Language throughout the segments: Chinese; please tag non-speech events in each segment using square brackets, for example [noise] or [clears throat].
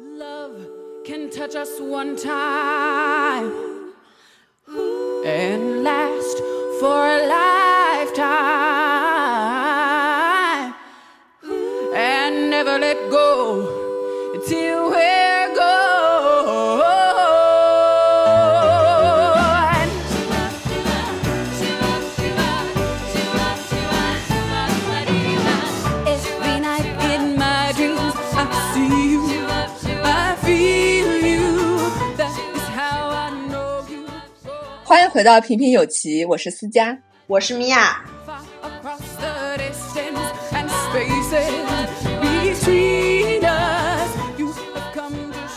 Love can touch us one time. And last for 回到平平有奇，我是思佳，我是米娅。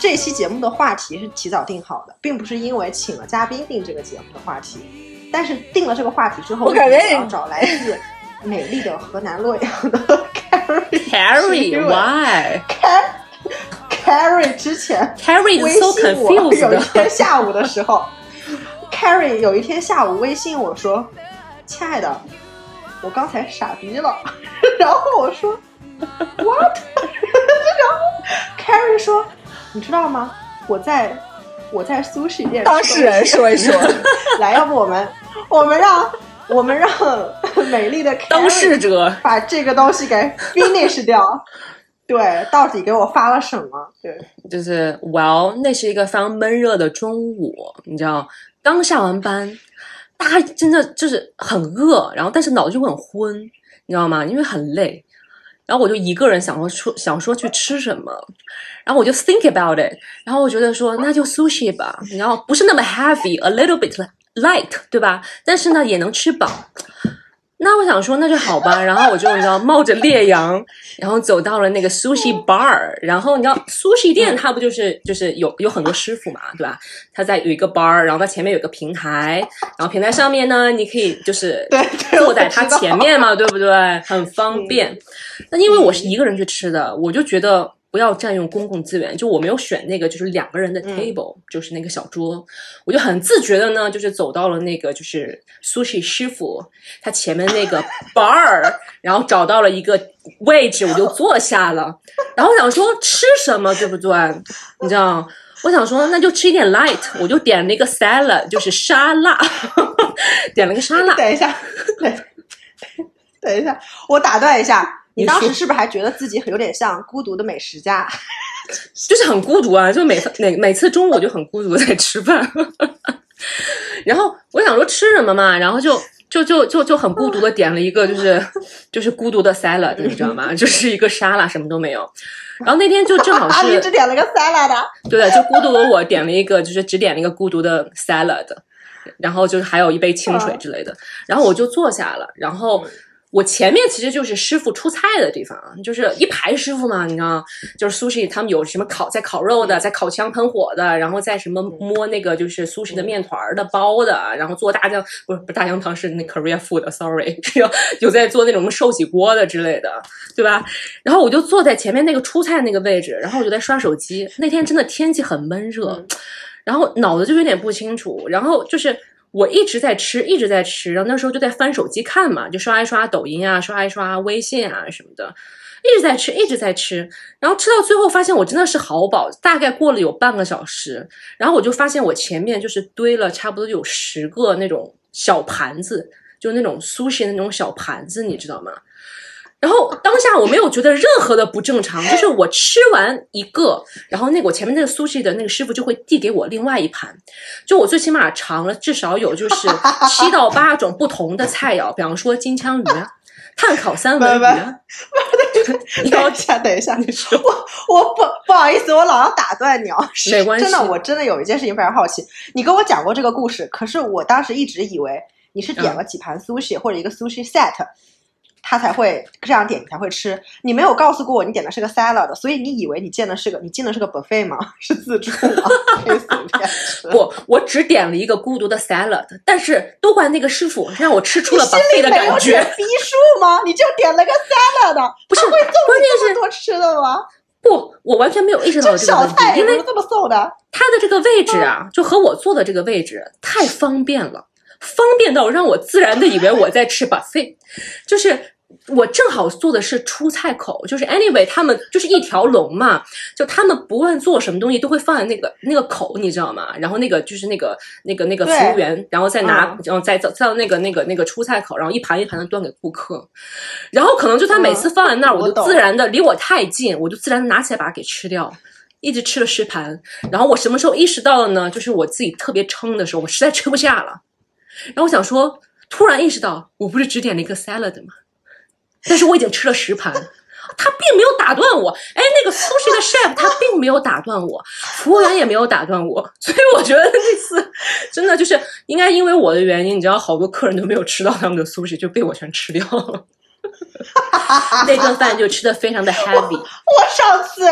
这期节目的话题是提早定好的，并不是因为请了嘉宾定这个节目的话题，但是定了这个话题之后，我感觉要找来自美丽的河南洛阳的 Carrie，Carrie，Why？Carrie 之前 Carrie 微信我有一天下午的时候。，Carrie 有一天下午微信我说：“亲爱的，我刚才傻逼了。[laughs] ”然后我说：“What？” [laughs] 然后 Carrie 说：“你知道吗？我在我在 sushi 店。”当事人说一说，[laughs] 来，要不我们我们让我们让美丽的当事者把这个东西给 finish 掉。对，到底给我发了什么？对，就是 well，那是一个非常闷热的中午，你知道，刚下完班，大家真的就是很饿，然后但是脑子就很昏，你知道吗？因为很累，然后我就一个人想说出想说去吃什么，然后我就 think about it，然后我觉得说那就 sushi 吧，然后不是那么 heavy，a little bit light，对吧？但是呢也能吃饱。那我想说，那就好吧。然后我就你知道，冒着烈阳，然后走到了那个 sushi bar。然后你知道，sushi 店它不就是就是有有很多师傅嘛，对吧？他在有一个 bar，然后它前面有个平台，然后平台上面呢，你可以就是 [laughs] 坐在它我知道前面嘛，对不对？很方便。那因为我是一个人去吃的，我就觉得。不要占用公共资源，就我没有选那个就是两个人的 table，、就是那个小桌，我就很自觉的呢，就是走到了那个就是 sushi 师傅他前面那个 [laughs] bar，然后找到了一个位置，我就坐下了。然后我想说吃什么，对不对？你知道，我想说那就吃一点 light，我就点了一个 salad，就是沙拉，[laughs] 点了个沙拉。等一下，等等一下，我打断一下，你当时是不是还觉得自己有点像孤独的美食家？[laughs] 就是很孤独啊，就每次每每次中午我就很孤独地在吃饭，[laughs] 然后我想说吃什么嘛，然后就就就就就很孤独的点了一个就是就是孤独的 salad，你知道吗？就是一个沙拉，什么都没有。然后那天就正好 [laughs] 是只点了个 salad，对的，就孤独的我点了一个，就是只点了一个孤独的 salad，然后就是还有一杯清水之类的，然后我就坐下了，然后。我前面其实就是师傅出菜的地方，就是一排师傅嘛，你知道，就是 sushi 他们有什么烤在烤肉的，在烤箱喷火的，然后在什么摸那个就是 sushi 的面团儿的包的，然后做大酱不是不是大酱汤是那 Korea food，sorry，[laughs] 有有在做那种寿喜锅的之类的，对吧？然后我就坐在前面那个出菜那个位置，然后我就在刷手机。那天真的天气很闷热，然后脑子就有点不清楚，然后就是。我一直在吃，一直在吃，然后那时候就在翻手机看嘛，就刷一刷抖音啊，刷一刷微信啊什么的，一直在吃，一直在吃，然后吃到最后发现我真的是好饱，大概过了有半个小时，然后我就发现我前面就是堆了差不多有十个那种小盘子，就那种 sushi 那种小盘子，你知道吗？然后当下我没有觉得任何的不正常，就是我吃完一个，然后那个我前面那个 sushi 的那个师傅就会递给我另外一盘，就我最起码尝了至少有就是七到八种不同的菜肴，比方说金枪鱼、碳烤三文鱼。[laughs] 你要等一下，等一下，你说 [laughs] 我我不不好意思，我老要打断你啊。没关系真的，我真的有一件事情非常好奇，你跟我讲过这个故事，可是我当时一直以为你是嗯点了几盘 sushi、或者一个 sushi set。他才会这样点，你才会吃。你没有告诉过我你点的是个 salad，所以你以为你进的是个你进的是个 buffet 吗？[laughs] 是自助吗？可以随便吃。不，我只点了一个孤独的 salad，但是都怪那个师傅让我吃出了 buffet 的里没有感觉。点逼数吗？[laughs] 你就点了个 salad，不是会送你关键是这么多吃的吗？不，我完全没有意识到这这个问题小菜，因为这么送的。它的这个位置啊，就和我坐的这个位置太方便了，方便到让我自然的以为我在吃 buffet，就是我正好做的是出菜口，就是 anyway，他们就是一条龙嘛，就他们不论做什么东西都会放在那个那个口，你知道吗？然后那个就是那个那个那个服务员，然后再拿，嗯然后再再再到那个那个那个出菜口，然后一盘一盘的端给顾客，然后可能就他每次放在那儿，我就嗯我懂自然的离我太近，我就自然拿起来把它给吃掉。一直吃了十盘，然后我什么时候意识到了呢？就是我自己特别撑的时候，我实在吃不下了，然后我想说，突然意识到，我不是只点了一个 salad 吗？但是我已经吃了十盘，[laughs] 他并没有打断我。哎，那个 sushi 的 [laughs] chef 他并没有打断我，服务员也没有打断我，所以我觉得那次 [laughs] 真的就是应该因为我的原因，你知道，好多客人都没有吃到他们的 sushi，就被我全吃掉了。那顿饭就吃的非常的 heavy，我上次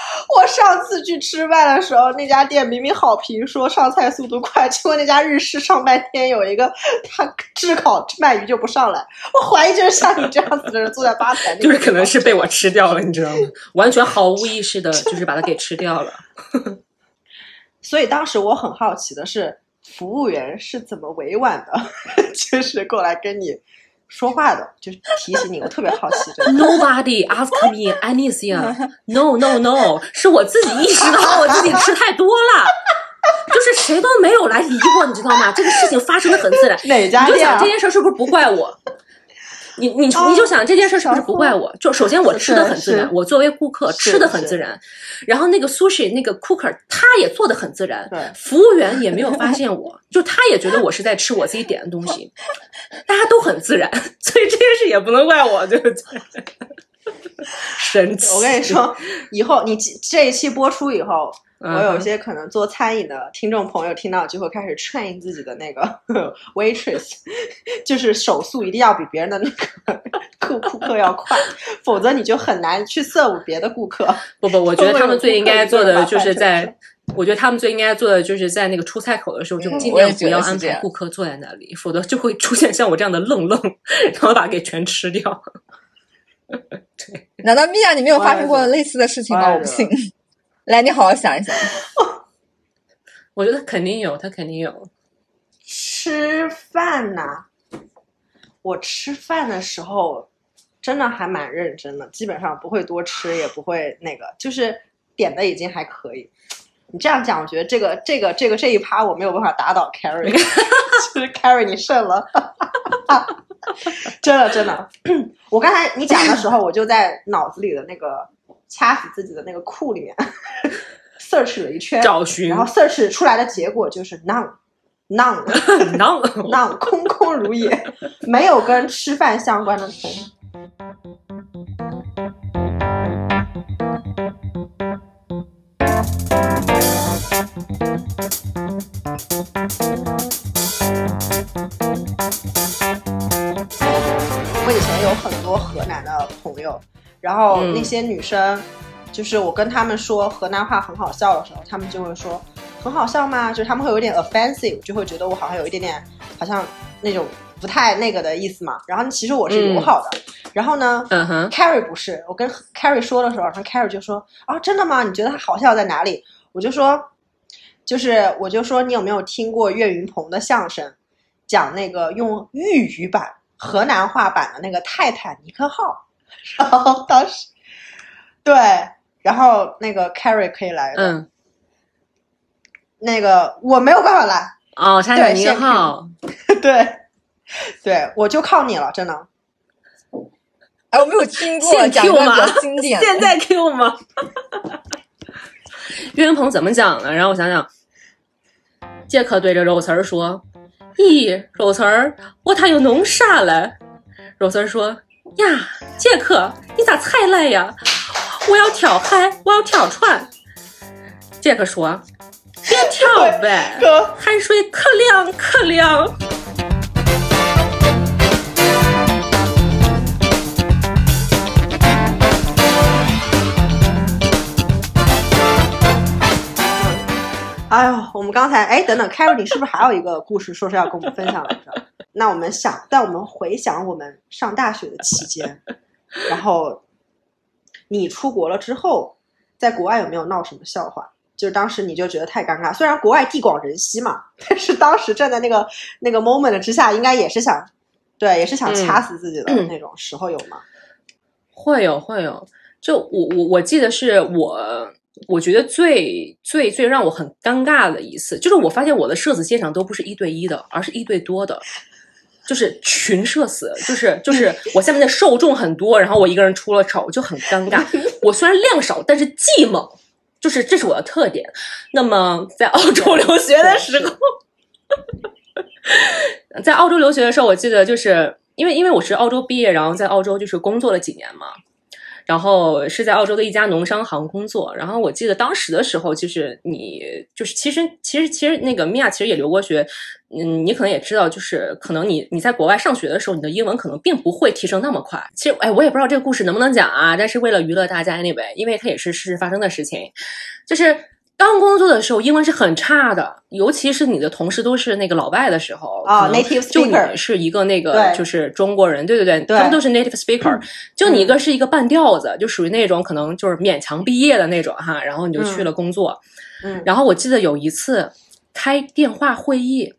[laughs] 我上次去吃饭的时候，那家店明明好评说上菜速度快，结果那家日式上半天有一个他炙烤鳗鱼就不上来，我怀疑就是像你这样子的人坐在吧台那个，就是可能是被我吃掉了，你知道吗？[laughs] 完全毫无意识的，就是把它给吃掉了。[laughs] 所以当时我很好奇的是，服务员是怎么委婉的，就是过来跟你说话的，就是提醒你，我特别好奇这个。Nobody ask me anything. No, no, no，[laughs] 是我自己意识到我自己吃太多了，就是谁都没有来理我，你知道吗？这个事情发生的很自然。哪家店啊你就想这？件事是不是不怪我？你你哦你就想这件事是不是不怪我？就首先我吃的很自然，我作为顾客吃的很自然，然后那个 sushi 那个 cooker 他也做的很自然，对服务员也没有发现我，就他也觉得我是在吃我自己点的东西，大家都很自然，所以这件事也不能怪我，对不对？[laughs] 神奇！我跟你，说，以后你这一期播出以后，嗯我有一些可能做餐饮的听众朋友听到就会开始 train 自己的那个 [laughs] waitress，[laughs] 就是手速一定要比别人的那个顾顾客要快，否则你就很难去 serve 别的顾客。不不，我觉得他们最应该做的就是在，我觉得他们最应该做的就是在那个出菜口的时候，就嗯尽量不要安排顾客坐在那里，否则就会出现像我这样的愣愣，然后把给全吃掉。[laughs] 对难道米娅你没有发生过类似的事情吗？我不信。来，你好好想一想。[laughs] 我觉得肯定有，他肯定有。吃饭呐，我吃饭的时候真的还蛮认真的，基本上不会多吃，也不会那个，就是点的已经还可以。你这样讲，我觉得这个这个这个这一趴我没有办法打倒 Carrie，[laughs] 就是 Carrie 你胜了，真 [laughs] 的真的。[coughs] 我刚才你讲的时候，我就在脑子里的那个掐死自己的那个库里面 [laughs] search 了一圈，找寻然后 search 出来的结果就是 none。[laughs] none [laughs] none none 空空如也，没有跟吃饭相关的词。然后嗯那些女生，就是我跟他们说河南话很好笑的时候，他们就会说很好笑吗？就是他们会有点 offensive，就会觉得我好像有一点点好像那种不太那个的意思嘛。然后其实我是友好的。然后呢，嗯哼，Carrie 不是，我跟 Carrie 说的时候，然后 Carrie 就说啊，真的吗？你觉得它好笑在哪里？我就说，就是我就说你有没有听过岳云鹏的相声，讲那个用豫语版、河南话版的那个泰坦尼克号？[laughs] 然后当时，对，然后那个 Carrie 可以来的，嗯，那个我没有办法来，哦，泰坦尼克号，[laughs] 对，对，我就靠你了，真的。哎，我没有听过，现讲 Q 吗较经典。现在 Q 吗？岳云鹏怎么讲呢？让我想想，杰克对着肉丝儿说：“咦，肉丝儿，我他又弄啥了？”肉丝儿说：“呀，杰克，你咋才来呀？我要跳海，我要跳船。”杰克说：“别跳呗，[laughs] 海水可凉可凉。”哎呦，我们刚才哎，等等，Carrie，你是不是还有一个故事说是要跟我们分享来着？那我们想，但我们回想我们上大学的期间，然后你出国了之后，在国外有没有闹什么笑话？就是当时你就觉得太尴尬，虽然国外地广人稀嘛，但是当时站在那个那个 moment 之下，应该也是想对，也是想嗯掐死自己的那种时候有吗？会有会有，就我我我记得是我。我觉得最最最让我很尴尬的一次，就是我发现我的社死现场都不是一对一的，而是一对多的，就是群社死，就是就是我下面的受众很多，然后我一个人出了丑，就很尴尬。我虽然量少，但是技猛，就是这是我的特点。那么在澳洲留学的时候，[laughs] 在澳洲留学的时候，我记得就是因为因为我是澳洲毕业，然后在澳洲就是工作了几年嘛。然后是在澳洲的一家农商行工作，然后我记得当时的时候，就是你就是其实其实其实那个米娅其实也留过学，嗯，你可能也知道，就是可能你你在国外上学的时候，你的英文可能并不会提升那么快。其实哎，我也不知道这个故事能不能讲啊，但是为了娱乐大家，anyway，因为它也是事实发生的事情，就是。刚工作的时候，英文是很差的，尤其是你的同事都是那个老外的时候啊，native speaker 就你是一个那个就是中国人，对对对，对。他们都是 native speaker，、就你一个是一个半吊子，就属于那种可能就是勉强毕业的那种哈，然后你就去了工作，嗯。然后我记得有一次开电话会议，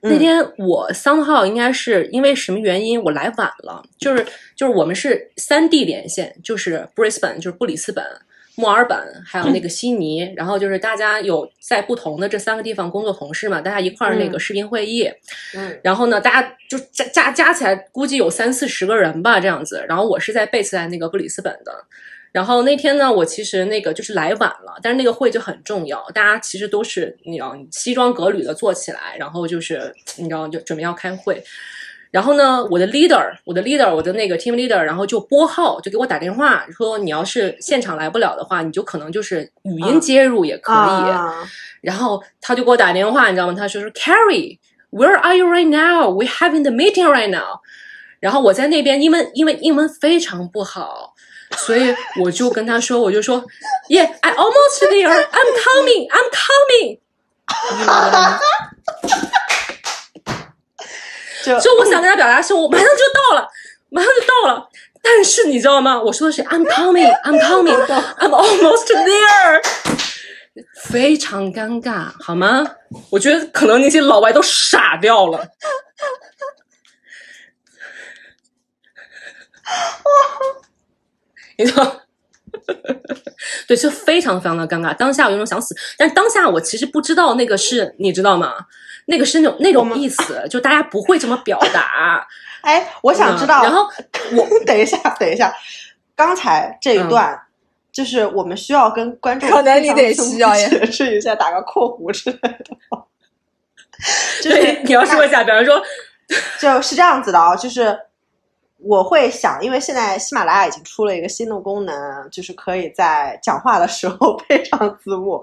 那嗯天我三号应该是因为什么原因我来晚了，就是就是我们是三地连线，就是 Brisbane 就是布里斯本。墨尔本还有那个悉尼，然后就是大家有在不同的这三个地方工作同事嘛，大家一块儿那个嗯视频会议，嗯然后呢，大家就加加加起来估计有三四十个人吧，这样子。然后我是在 base 在那个布里斯本的。然后那天呢，我其实那个就是来晚了，但是那个会就很重要，大家其实都是你知道西装革履的坐起来，然后就是你知道就准备要开会。然后呢，我的 leader，我的 leader，我的那个 team leader，然后就拨号，就给我打电话说，你要是现场来不了的话，你就可能就是语音接入也可以。啊然后他就给我打电话，你知道吗？他说是 Carrie。Where are you right now? We having the meeting right now. 然后我在那边，因为因为英文非常不好，所以我就跟他说，我就说，Yeah, I almost there. I'm coming. I'm coming. 你知道吗？就就我想跟他表达是，我马上就到了，马上就到了。但是你知道吗？我说的是 I'm coming, I'm coming, I'm almost there，[laughs] 非常尴尬，好吗？我觉得可能那些老外都傻掉了。[laughs] 你知道？[laughs] 对，就非常非常的尴尬。当下我有种想死，但是当下我其实不知道那个是，你知道吗？那个是那种那种意思，就大家不会这么表达。[laughs] 哎，我想知道，嗯然后 [laughs] 我等一下，等一下，刚才这一嗯段。就是我们需要跟观众可能你得需要呀解释一下，打个括弧之类的。就是，你要说一下，比方说，就是这样子的啊，就是我会想，因为现在喜马拉雅已经出了一个新的功能，就是可以在讲话的时候 [laughs] 配上字幕。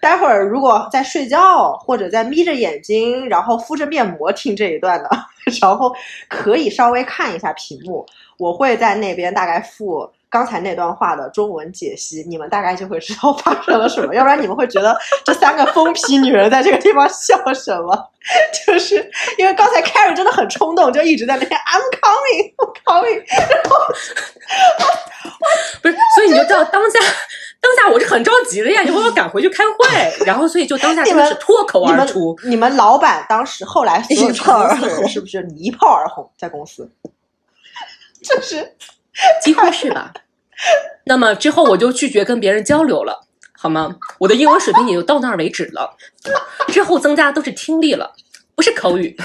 待会儿如果在睡觉或者在眯着眼睛，然后敷着面膜听这一段的，[laughs] 然后可以稍微看一下屏幕，我会在那边大概附。刚才那段话的中文解析，你们大概就会知道发生了什么，要不然你们会觉得这三个疯批女人在这个地方笑什么？[laughs] 就是因为刚才很冲动，就一直在那边 I'm coming, I'm coming，然后不是，所以你就知道当下，当下我是很着急的呀，因为我要赶回去开会，然后所以就当下真的是脱口而出。你们老板当时后来所有一炮而红是不是你一炮而红在公司？就是几乎是吧。那么之后我就拒绝跟别人交流了，好吗？我的英文水平也就到那儿为止了，之后增加的都是听力了，不是口语。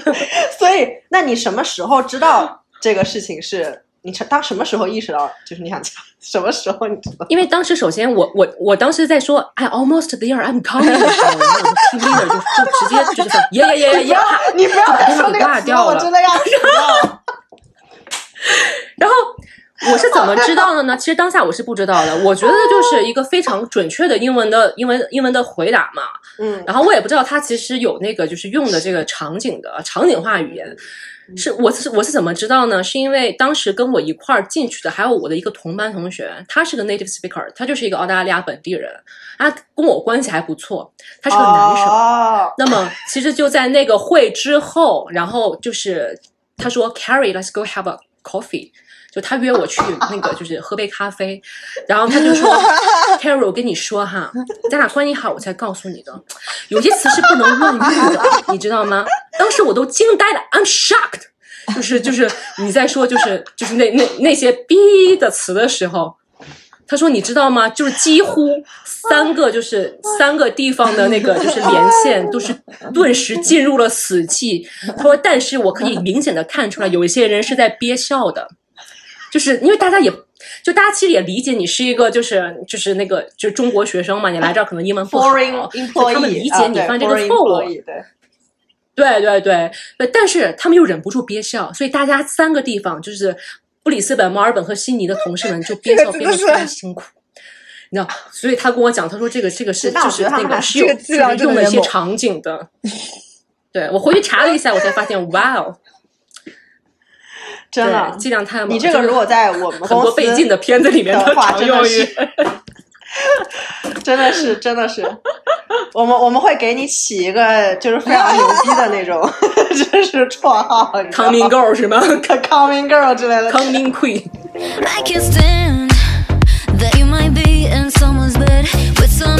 [laughs] 所以，那你什么时候知道这个事情是？你当什么时候意识到，就是你想讲什么时候你知道？因为当时首先我我我当时在说 I almost there, I'm coming 的时候，然后我的 team leader 就就直接就是耶耶耶耶耶，[laughs] 你不要再说那就把电话给挂个词了，我真的要。[laughs] 然后我是怎么知道的呢？[laughs] 其实当下我是不知道的。我觉得就是一个非常准确的英文的英文英文的回答嘛。嗯然后我也不知道他其实有那个就是用的这个场景的场景化语言。是我是我是怎么知道呢？是因为当时跟我一块儿进去的还有我的一个同班同学，他是个 native speaker，他就是一个澳大利亚本地人，他跟我关系还不错，他是个男生。哦，那么其实就在那个会之后，然后就是他说 Carrie，let's go have a coffee。就他约我去那个，就是喝杯咖啡，然后他就说，[laughs] Carrie，我跟你说哈，咱俩关系好，我才告诉你的，有些词是不能乱用的，你知道吗？当时我都惊呆了，I'm shocked。就是就是你在说就是就是那那那些逼的词的时候，他说你知道吗？就是几乎三个就是三个地方的那个就是连线都是顿时进入了死寂。他说，但是我可以明显的看出来，有一些人是在憋笑的，就是因为大家也。就大家其实也理解你是一个就是就是那个就是中国学生嘛，你来这儿可能英文不好以他们理解你犯这个错误。对，对对对对，但是他们又忍不住憋笑，所以大家三个地方就是布里斯本、墨尔本和悉尼的同事们就憋笑憋得非常辛苦。你知道，所以他跟我讲，他说这个这个是就是那个 [laughs] 是有用了一些场景的。对我回去查了一下，我才发现，哇哦，真的量太猛。你这个如果在我们很多被禁的片子里面的话真的是，真的是，真的是，我们我们会给你起一个就是非常牛逼的那种，就是绰号，Coming Girl 是吗 coming girl 之类的。？Coming Queen。I can't stand that you might be in someone's bed with some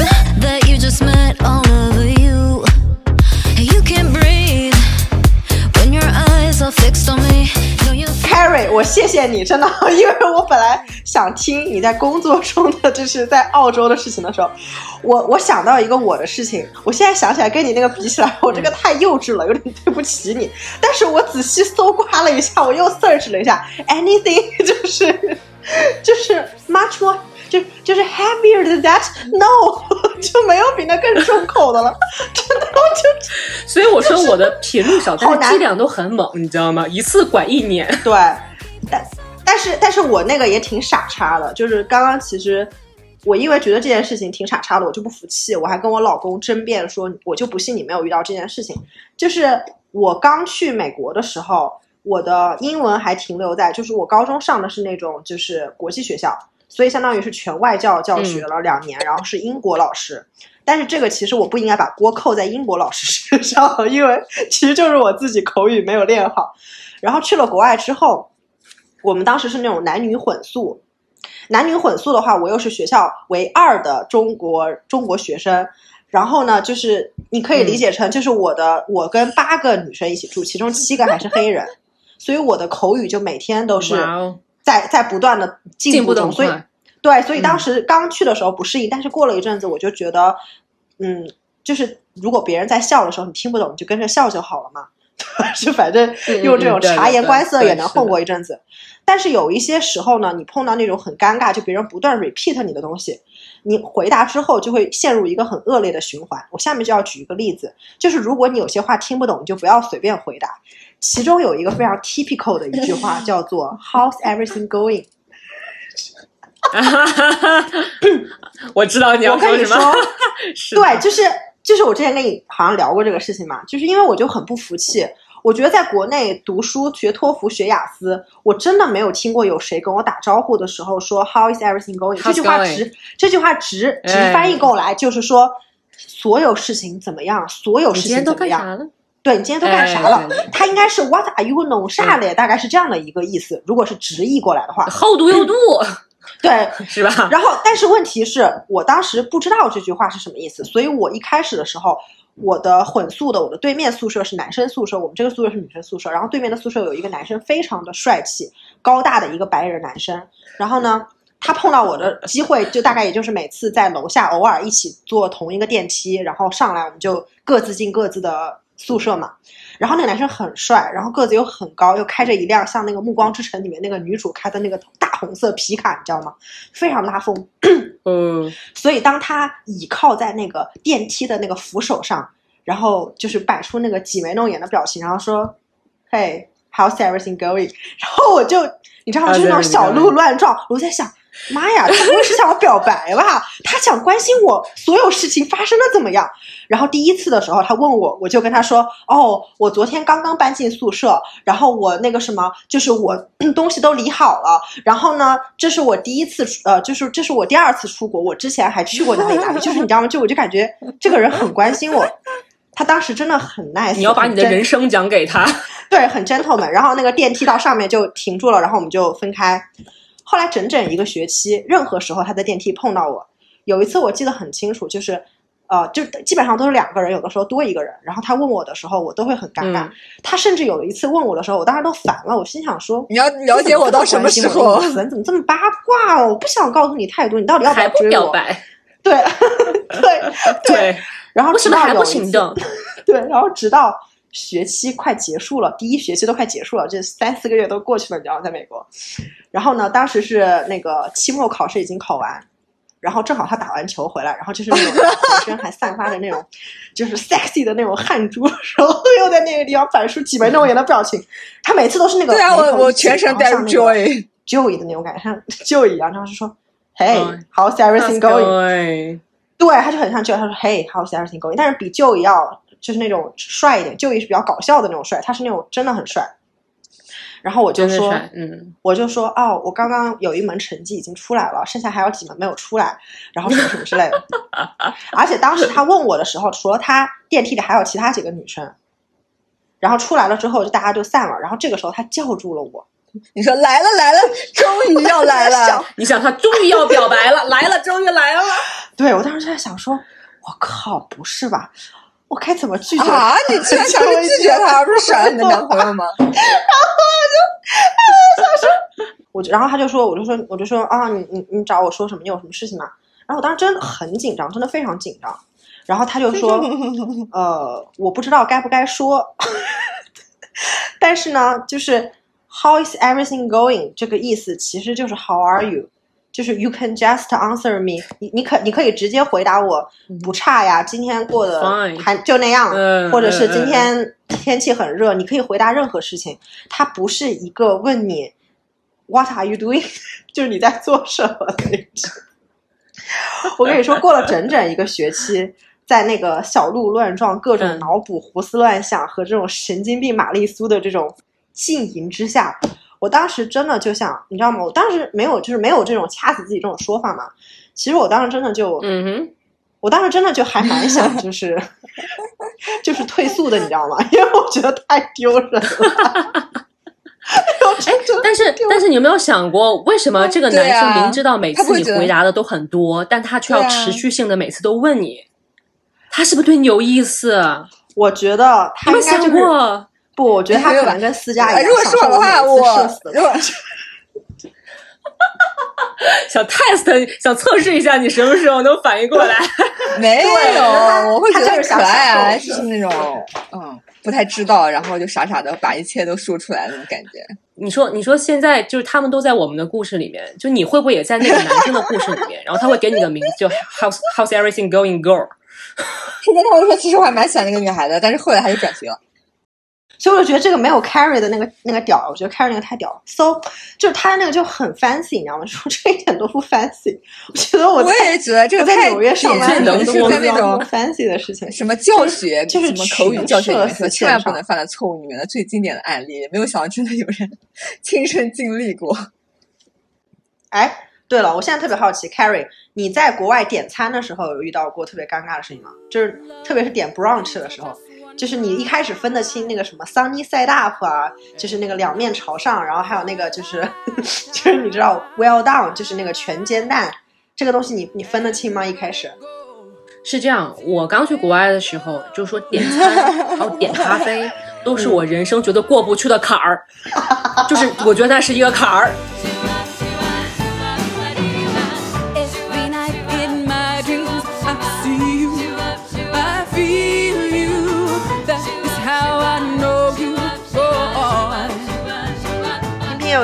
我谢谢你，真的，[laughs] 因为我本来想听你在工作中的，[laughs] 就是在澳洲的事情的时候，我我想到一个我的事情，我现在想起来跟你那个比起来，我这个太幼稚了，有点对不起你。但是我仔细搜刮了一下，我又 search 了一下，anything [laughs] 就是就是 much more 就就是 heavier than that，no 就没有比那更重口的了，真的我就所以我说我的频率少，但是剂量都很猛，你知道吗？一次管一年。对，但但是但是我那个也挺傻叉的，就是刚刚其实我因为觉得这件事情挺傻叉的，我就不服气，我还跟我老公争辩说，我就不信你没有遇到这件事情。就是我刚去美国的时候，我的英文还停留在，就是我高中上的是那种就是国际学校，所以相当于是全外教教学了两年，然后是英国老师。但是这个其实我不应该把锅扣在英国老师身上，因为其实就是我自己口语没有练好。然后去了国外之后，我们当时是那种男女混宿，男女混宿的话，我又是学校唯二的中国中国学生。然后呢，就是你可以理解成，就是我的、我跟八个女生一起住，其中七个还是黑人，[laughs] 所以我的口语就每天都是在在不断的进步中，所以。对，所以当时刚去的时候不适应，但是过了一阵子，我就觉得，嗯，就是如果别人在笑的时候，你听不懂，你就跟着笑就好了嘛。[laughs] 就反正嗯用这种察言观色也能混过一阵子。但是有一些时候呢，你碰到那种很尴尬，就别人不断 repeat 你的东西，你回答之后就会陷入一个很恶劣的循环。我下面就要举一个例子，就是如果你有些话听不懂，你就不要随便回答。其中有一个非常 typical 的一句话叫做 [laughs] “How's everything going”。[laughs] 我知道你要说什么对，就是就是我之前跟你好像聊过这个事情嘛，就是因为我就很不服气。我觉得在国内读书学托福学雅思，我真的没有听过有谁跟我打招呼的时候说 “How is everything going”。这句话直这句话直直哎翻译过来就是说，所有事情怎么样，所有事情怎么样。干啥了？对你今天都干啥了？哎对对它应该是 What are you 弄啥嘞？大概是这样的一个意思。如果是直译过来的话，好读有度，[laughs] 对，是吧？然后，但是问题是我当时不知道这句话是什么意思，所以我一开始的时候，我的混宿的，我的对面宿舍是男生宿舍，我们这个宿舍是女生宿舍，然后对面的宿舍有一个男生非常的帅气、高大的一个白人男生，然后呢，[laughs] 他碰到我的机会就大概也就是每次在楼下偶尔一起坐同一个电梯，然后上来我们就各自进各自的宿舍嘛。然后那个男生很帅，然后个子又很高，又开着一辆像那个《暮光之城》里面那个女主开的那个大红色皮卡，你知道吗？非常拉风。嗯，[clears throat] 所以当他倚靠在那个电梯的那个扶手上，然后就是摆出那个挤眉弄眼的表情，然后说：“Hey, how's everything going？” 然后我就你知道吗？就是那种小鹿乱撞。我在想，妈呀，他不会是向我表白吧？他想关心我所有事情发生的怎么样？然后第一次的时候，他问我，我就跟他说：“哦，我昨天刚刚搬进宿舍，然后我那个什么，就是我嗯 [clears throat] 东西都理好了。然后呢，这是我第一次出，呃，就是这是我第二次出国，我之前还去过哪里哪里，就是你知道吗？就我就感觉这个人很关心我。他当时真的很 nice，你要把你的人生讲给他。[laughs] 对，很 gentleman。然后那个电梯到上面就停住了，然后我们就分开。后来整整一个学期，任何时候他在电梯碰到我，有一次我记得很清楚，就是呃，就基本上都是两个人，有的时候多一个人。然后他问我的时候，我都会很尴尬。嗯他甚至有一次问我的时候，我当时都烦了，我心想说。你要了解我到什么时候你怎么这么八卦哦？我不想告诉你太多，你到底要不要追我？表白？对 [laughs] [laughs] 对对，然后为什么还不直到有一次行动？[laughs] 对，然后直到学期快结束了，第一学期都快结束了，这三四个月都过去了，你知道，在美国。然后呢，当时是那个期末考试已经考完，然后正好他打完球回来，然后就是那种浑身还散发着那种就是 sexy 的那种汗珠，然后又在那个地方摆出挤眉弄眼的表情。他每次都是那个对啊，我我全程带入。Joy。Joey 的那种感觉，像 Joey 一样，然后就说，Hey, 嗯 how's everything going？对，对，他就很像 Joey，他说，Hey, how's everything going？但是比 Joey 要就是那种帅一点，Joey 是比较搞笑的那种帅，他是那种真的很帅。然后我就说，嗯，我就说，哦，我刚刚有一门成绩已经出来了，剩下还有几门没有出来，然后什么什么之类的。[laughs] 而且当时他问我的时候，除了他，电梯里还有其他几个女生。然后出来了之后，就大家就散了。然后这个时候他叫住了我，你说来了来了，终于要来了。[laughs] 你想他终于要表白了，来了，终于来了。对我当时就在想说，我靠，不是吧？我该怎么拒绝啊！你居然想着拒绝他，而不是甩了你的男朋友吗？[laughs] 然后我就然后他就说，我就说，我就说啊，你你你找我说什么？你有什么事情吗？然后我当时真的很紧张，真的非常紧张。然后他就说，[laughs] 呃，我不知道该不该说，但是呢，就是 How is everything going 这个意思其实就是 How are you，就是 You can just answer me，你你可你可以直接回答我，不差呀，今天过得还就那样，嗯或者是今天天气很热，你可以回答任何事情，它不是一个问你 What are you doing？[laughs] 就是你在做什么的那种。我跟你说，过了整整一个学期，在那个小鹿乱撞、各种嗯。脑补、胡思乱想和这种神经病玛丽苏的这种浸淫之下，我当时真的就想，你知道吗？我当时没有，就是没有这种掐死自己这种说法嘛。其实我当时真的就，嗯哼，我当时真的就还蛮想，就是 [laughs] 就是退宿的，你知道吗？因为我觉得太丢人了。[laughs] 我真的但是但是你有没有想过，为什么这个男生明知道每次你回答的都很多，但他却要持续性的每次都问你，他是不是对你有意思？我觉得他有没有想应该就是过？不，我觉得他没有吧可能跟私家一样。哎如果是我的话，我每次社死的如果想 [laughs] test 想测试一下你什么时候能反应过来？[laughs] 没有，我会觉得就是可爱啊，就是那种嗯不太知道，然后就傻傻的把一切都说出来那种感觉。你说，你说现在就是他们都在我们的故事里面，就你会不会也在那个男生的故事里面？然后他会给你个名字，就 How's How's everything going, girl？现在他们说，其实我还蛮喜欢那个女孩的，但是后来他就转型了。所以我就觉得这个没有 Carrie 的那个那个屌，我觉得 Carrie 那个太屌了。So 就是他那个就很 fancy，你知道吗？[laughs] 说这一点都不 fancy。我觉得我我在也觉得这个在太纽约上班典型的是在那种 fancy 的事情。什么教学，就是什么口语教学里面千万不能犯的错误里面的最经典的案例，没有想到真的有人 [laughs] 亲身经历过。[laughs] 哎，对了，我现在特别好奇，Carrie，你在国外点餐的时候有遇到过特别尴尬的事情吗？就是特别是点 brunch 的时候，就是你一开始分得清那个什么 sunny side up 啊，就是那个两面朝上，然后还有那个就是 [laughs] 就是你知道 well done，就是那个全煎蛋，这个东西你你分得清吗？一开始？是这样，我刚去国外的时候，就说点餐还有点咖啡，[laughs] 都是我人生觉得过不去的坎儿，就是我觉得那是一个坎儿。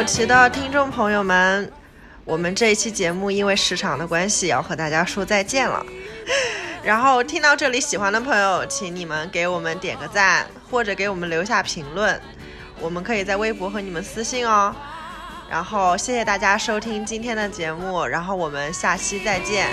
奇的听众朋友们，我们这一期节目因为时长的关系，要和大家说再见了。然后听到这里喜欢的朋友，请你们给我们点个赞，或者给我们留下评论，我们可以在微博和你们私信哦。然后谢谢大家收听今天的节目，然后我们下期再见。